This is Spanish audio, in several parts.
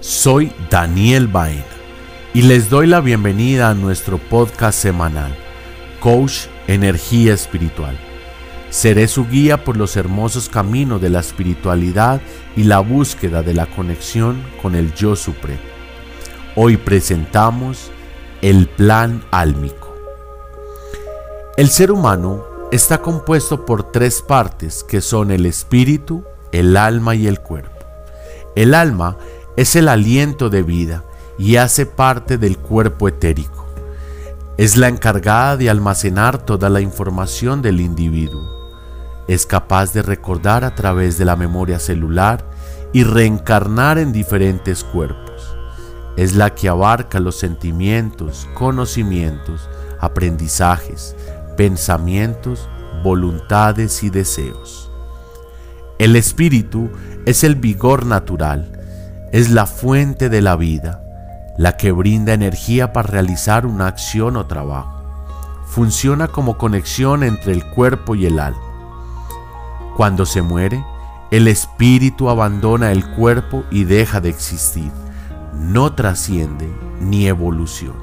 Soy Daniel Baena y les doy la bienvenida a nuestro podcast semanal, Coach Energía Espiritual. Seré su guía por los hermosos caminos de la espiritualidad y la búsqueda de la conexión con el Yo Supremo. Hoy presentamos el plan álmico. El ser humano está compuesto por tres partes que son el espíritu, el alma y el cuerpo. El alma es el aliento de vida y hace parte del cuerpo etérico. Es la encargada de almacenar toda la información del individuo. Es capaz de recordar a través de la memoria celular y reencarnar en diferentes cuerpos. Es la que abarca los sentimientos, conocimientos, aprendizajes, pensamientos, voluntades y deseos. El espíritu es el vigor natural, es la fuente de la vida, la que brinda energía para realizar una acción o trabajo. Funciona como conexión entre el cuerpo y el alma. Cuando se muere, el espíritu abandona el cuerpo y deja de existir. No trasciende ni evoluciona.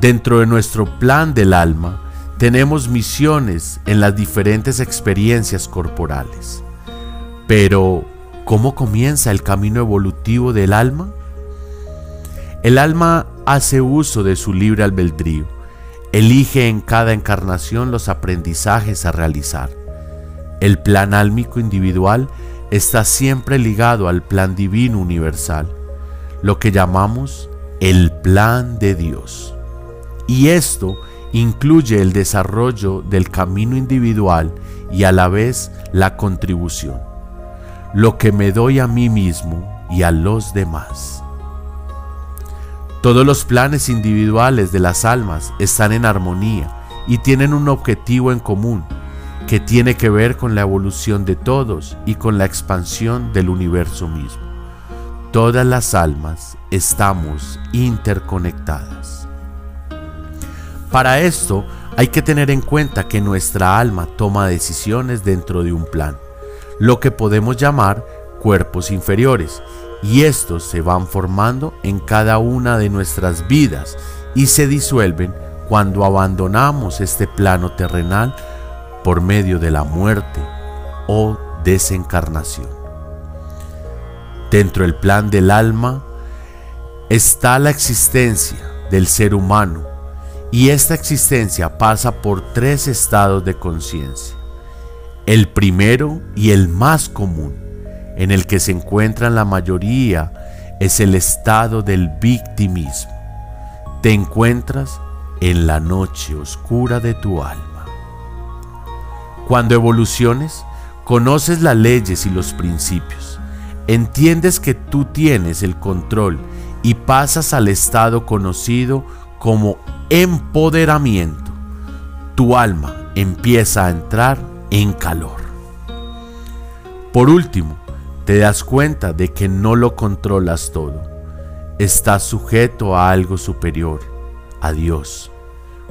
Dentro de nuestro plan del alma, tenemos misiones en las diferentes experiencias corporales. Pero, ¿cómo comienza el camino evolutivo del alma? El alma hace uso de su libre albedrío, elige en cada encarnación los aprendizajes a realizar. El plan álmico individual está siempre ligado al plan divino universal, lo que llamamos el plan de Dios. Y esto incluye el desarrollo del camino individual y a la vez la contribución, lo que me doy a mí mismo y a los demás. Todos los planes individuales de las almas están en armonía y tienen un objetivo en común, que tiene que ver con la evolución de todos y con la expansión del universo mismo. Todas las almas estamos interconectadas. Para esto hay que tener en cuenta que nuestra alma toma decisiones dentro de un plan, lo que podemos llamar cuerpos inferiores, y estos se van formando en cada una de nuestras vidas y se disuelven cuando abandonamos este plano terrenal por medio de la muerte o desencarnación. Dentro del plan del alma está la existencia del ser humano y esta existencia pasa por tres estados de conciencia. El primero y el más común, en el que se encuentran la mayoría, es el estado del victimismo. Te encuentras en la noche oscura de tu alma. Cuando evoluciones, conoces las leyes y los principios, entiendes que tú tienes el control y pasas al estado conocido como empoderamiento, tu alma empieza a entrar en calor. Por último, te das cuenta de que no lo controlas todo. Estás sujeto a algo superior, a Dios,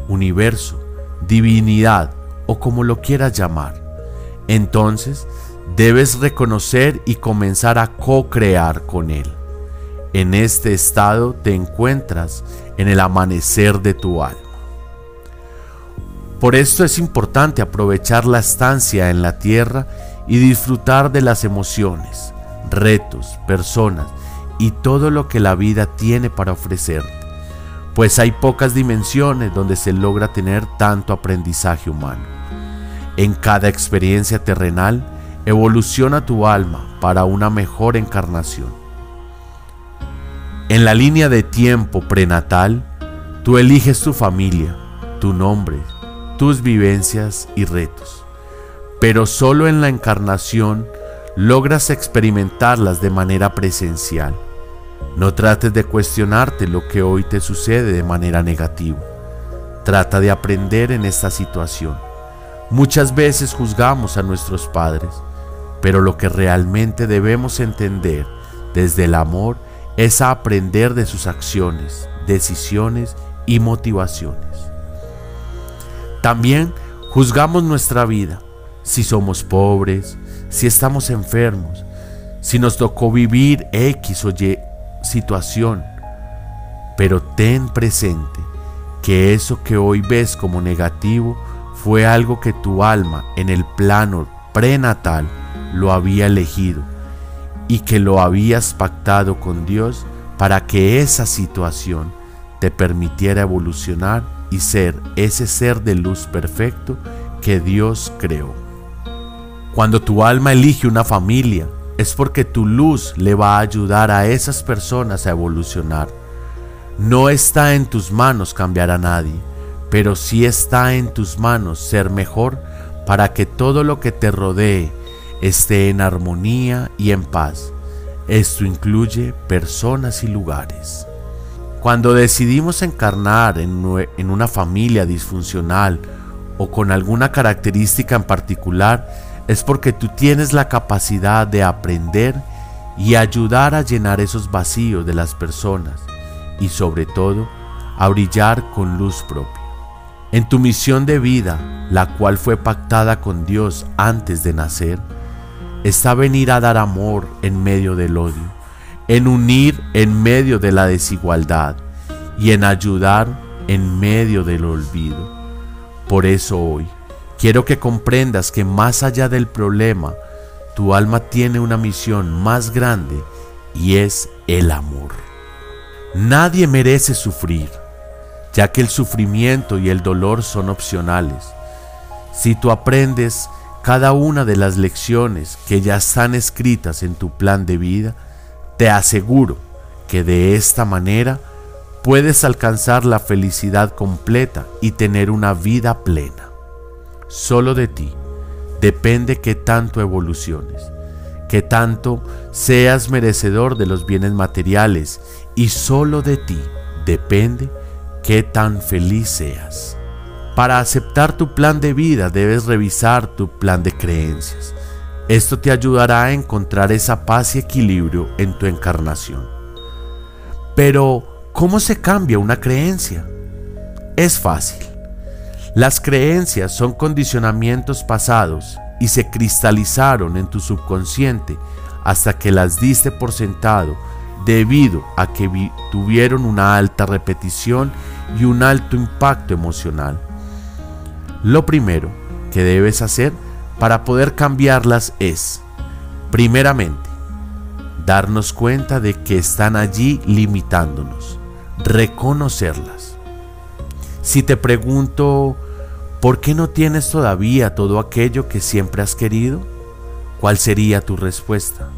universo, divinidad o como lo quieras llamar. Entonces, debes reconocer y comenzar a co-crear con Él. En este estado te encuentras en el amanecer de tu alma. Por esto es importante aprovechar la estancia en la tierra y disfrutar de las emociones, retos, personas y todo lo que la vida tiene para ofrecerte, pues hay pocas dimensiones donde se logra tener tanto aprendizaje humano. En cada experiencia terrenal evoluciona tu alma para una mejor encarnación en la línea de tiempo prenatal, tú eliges tu familia, tu nombre, tus vivencias y retos. Pero solo en la encarnación logras experimentarlas de manera presencial. No trates de cuestionarte lo que hoy te sucede de manera negativa. Trata de aprender en esta situación. Muchas veces juzgamos a nuestros padres, pero lo que realmente debemos entender desde el amor es aprender de sus acciones, decisiones y motivaciones. También juzgamos nuestra vida, si somos pobres, si estamos enfermos, si nos tocó vivir X o Y situación, pero ten presente que eso que hoy ves como negativo fue algo que tu alma en el plano prenatal lo había elegido y que lo habías pactado con Dios para que esa situación te permitiera evolucionar y ser ese ser de luz perfecto que Dios creó. Cuando tu alma elige una familia, es porque tu luz le va a ayudar a esas personas a evolucionar. No está en tus manos cambiar a nadie, pero sí está en tus manos ser mejor para que todo lo que te rodee esté en armonía y en paz. Esto incluye personas y lugares. Cuando decidimos encarnar en, una familia disfuncional o con alguna característica en particular, es porque tú tienes la capacidad de aprender y ayudar a llenar esos vacíos de las personas y sobre todo a brillar con luz propia. En tu misión de vida, la cual fue pactada con Dios antes de nacer, está venir a dar amor en medio del odio, en unir en medio de la desigualdad y en ayudar en medio del olvido. Por eso hoy quiero que comprendas que más allá del problema, tu alma tiene una misión más grande y es el amor. Nadie merece sufrir, ya que el sufrimiento y el dolor son opcionales. Si tú aprendes cada una de las lecciones que ya están escritas en tu plan de vida, te aseguro que de esta manera puedes alcanzar la felicidad completa y tener una vida plena. Solo de ti depende que tanto evoluciones, que tanto seas merecedor de los bienes materiales y solo de ti depende que tan feliz seas. Para aceptar tu plan de vida debes revisar tu plan de creencias. Esto te ayudará a encontrar esa paz y equilibrio en tu encarnación. Pero, ¿cómo se cambia una creencia? Es fácil. Las creencias son condicionamientos pasados y se cristalizaron en tu subconsciente hasta que las diste por sentado debido a que tuvieron una alta repetición y un alto impacto emocional. Lo primero que debes hacer para poder cambiarlas es, primeramente, darnos cuenta de que están allí limitándonos, reconocerlas. Si te pregunto, ¿por qué no tienes todavía todo aquello que siempre has querido? ¿Cuál sería tu respuesta?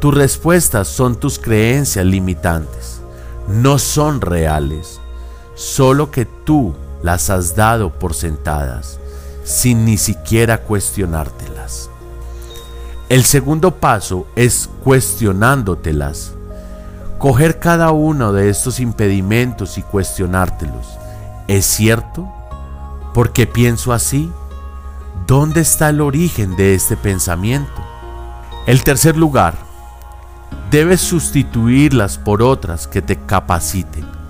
Tus respuestas son tus creencias limitantes, no son reales, solo que tú las has dado por sentadas, sin ni siquiera cuestionártelas. El segundo paso es cuestionándotelas. Coger cada uno de estos impedimentos y cuestionártelos. ¿Es cierto? ¿Por qué pienso así? ¿Dónde está el origen de este pensamiento? El tercer lugar, debes sustituirlas por otras que te capaciten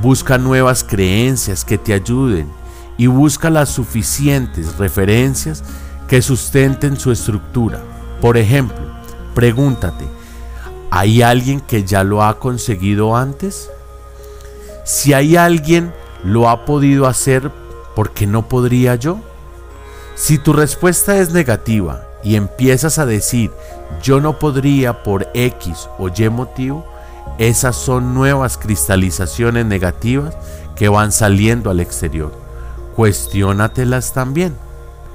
Busca nuevas creencias que te ayuden y busca las suficientes referencias que sustenten su estructura. Por ejemplo, pregúntate, ¿hay alguien que ya lo ha conseguido antes? Si hay alguien lo ha podido hacer, ¿por qué no podría yo? Si tu respuesta es negativa y empiezas a decir yo no podría por X o Y motivo, esas son nuevas cristalizaciones negativas que van saliendo al exterior. Cuestiónatelas también.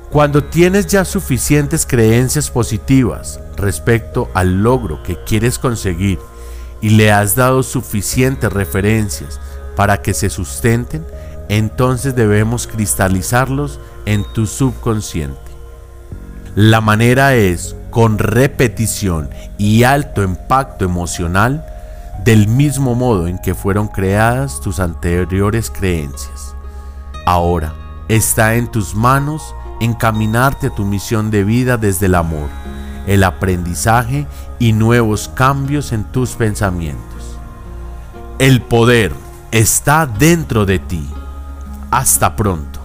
Cuando tienes ya suficientes creencias positivas respecto al logro que quieres conseguir y le has dado suficientes referencias para que se sustenten, entonces debemos cristalizarlos en tu subconsciente. La manera es con repetición y alto impacto emocional del mismo modo en que fueron creadas tus anteriores creencias. Ahora está en tus manos encaminarte a tu misión de vida desde el amor, el aprendizaje y nuevos cambios en tus pensamientos. El poder está dentro de ti. Hasta pronto.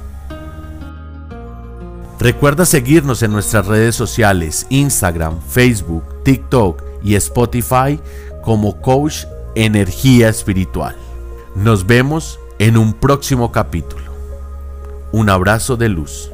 Recuerda seguirnos en nuestras redes sociales, Instagram, Facebook, TikTok y Spotify como Coach Energía Espiritual. Nos vemos en un próximo capítulo. Un abrazo de luz.